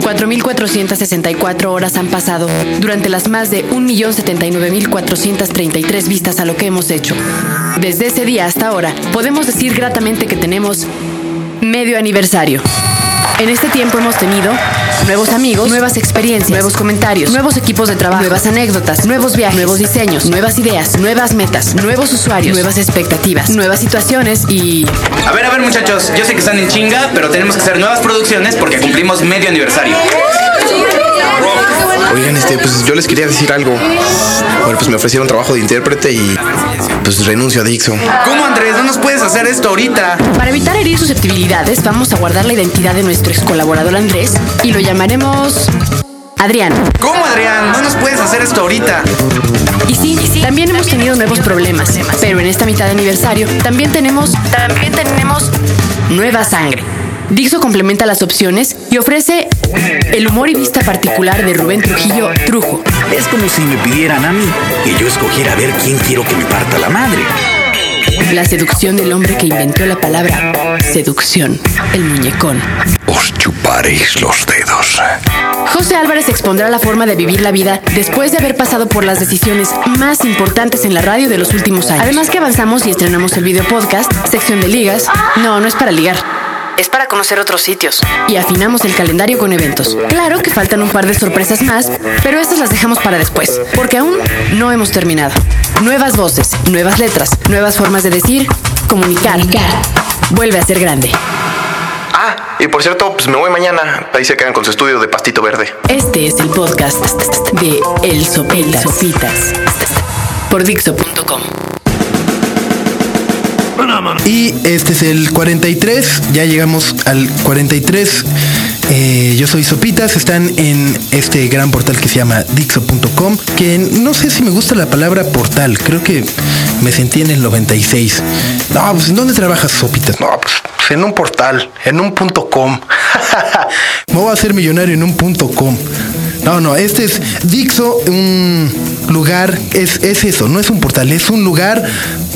4.464 horas han pasado durante las más de 1.079.433 vistas a lo que hemos hecho. Desde ese día hasta ahora, podemos decir gratamente que tenemos medio aniversario. En este tiempo hemos tenido nuevos amigos, nuevas experiencias, nuevos comentarios, nuevos equipos de trabajo, nuevas anécdotas, nuevos viajes, nuevos diseños, nuevas ideas, nuevas metas, nuevos usuarios, nuevas expectativas, nuevas situaciones y... A ver, a ver muchachos, yo sé que están en chinga, pero tenemos que hacer nuevas producciones porque cumplimos medio aniversario. Oigan, este, pues yo les quería decir algo. Bueno, pues me ofrecieron trabajo de intérprete y pues renuncio a Dixon. ¿Cómo Andrés? No nos puedes hacer esto ahorita. Para evitar herir susceptibilidades, vamos a guardar la identidad de nuestro ex colaborador Andrés y lo llamaremos Adrián. ¿Cómo Adrián? No nos puedes hacer esto ahorita. Y sí, también hemos tenido nuevos problemas, pero en esta mitad de aniversario también tenemos, también tenemos nueva sangre. Dixo complementa las opciones y ofrece el humor y vista particular de Rubén Trujillo Trujo. Es como si me pidieran a mí que yo escogiera a ver quién quiero que me parta la madre. La seducción del hombre que inventó la palabra seducción, el muñecón. Os chuparéis los dedos. José Álvarez expondrá la forma de vivir la vida después de haber pasado por las decisiones más importantes en la radio de los últimos años. Además que avanzamos y estrenamos el video podcast, sección de ligas. No, no es para ligar. Es para conocer otros sitios. Y afinamos el calendario con eventos. Claro que faltan un par de sorpresas más, pero estas las dejamos para después, porque aún no hemos terminado. Nuevas voces, nuevas letras, nuevas formas de decir, comunicar. Vuelve a ser grande. Ah, y por cierto, pues me voy mañana. Ahí se quedan con su estudio de pastito verde. Este es el podcast de El Sopitas. Sopitas. Por Dixo.com. Y este es el 43, ya llegamos al 43. Eh, yo soy Sopitas, están en este gran portal que se llama Dixo.com, que no sé si me gusta la palabra portal, creo que me sentí en el 96. No, pues ¿en dónde trabajas Sopitas? No, pues en un portal, en un punto com. me voy a hacer millonario en un punto com. No, no, este es Dixo, un lugar, es, es eso, no es un portal, es un lugar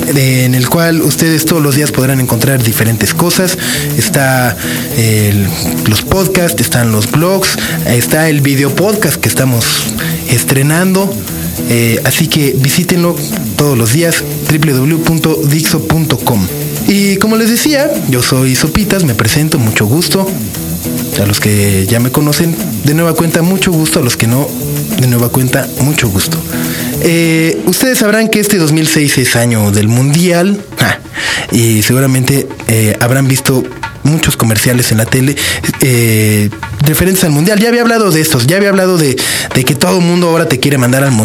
en el cual ustedes todos los días podrán encontrar diferentes cosas. Está los podcasts, están los blogs, está el video podcast que estamos estrenando. Eh, así que visítenlo todos los días, www.dixo.com. Y como les decía, yo soy Sopitas, me presento, mucho gusto. A los que ya me conocen, de nueva cuenta, mucho gusto. A los que no, de nueva cuenta, mucho gusto. Eh, ustedes sabrán que este 2006 es año del Mundial. ah, y seguramente eh, habrán visto muchos comerciales en la tele eh, referentes al Mundial. Ya había hablado de estos, ya había hablado de, de que todo el mundo ahora te quiere mandar al Mundial.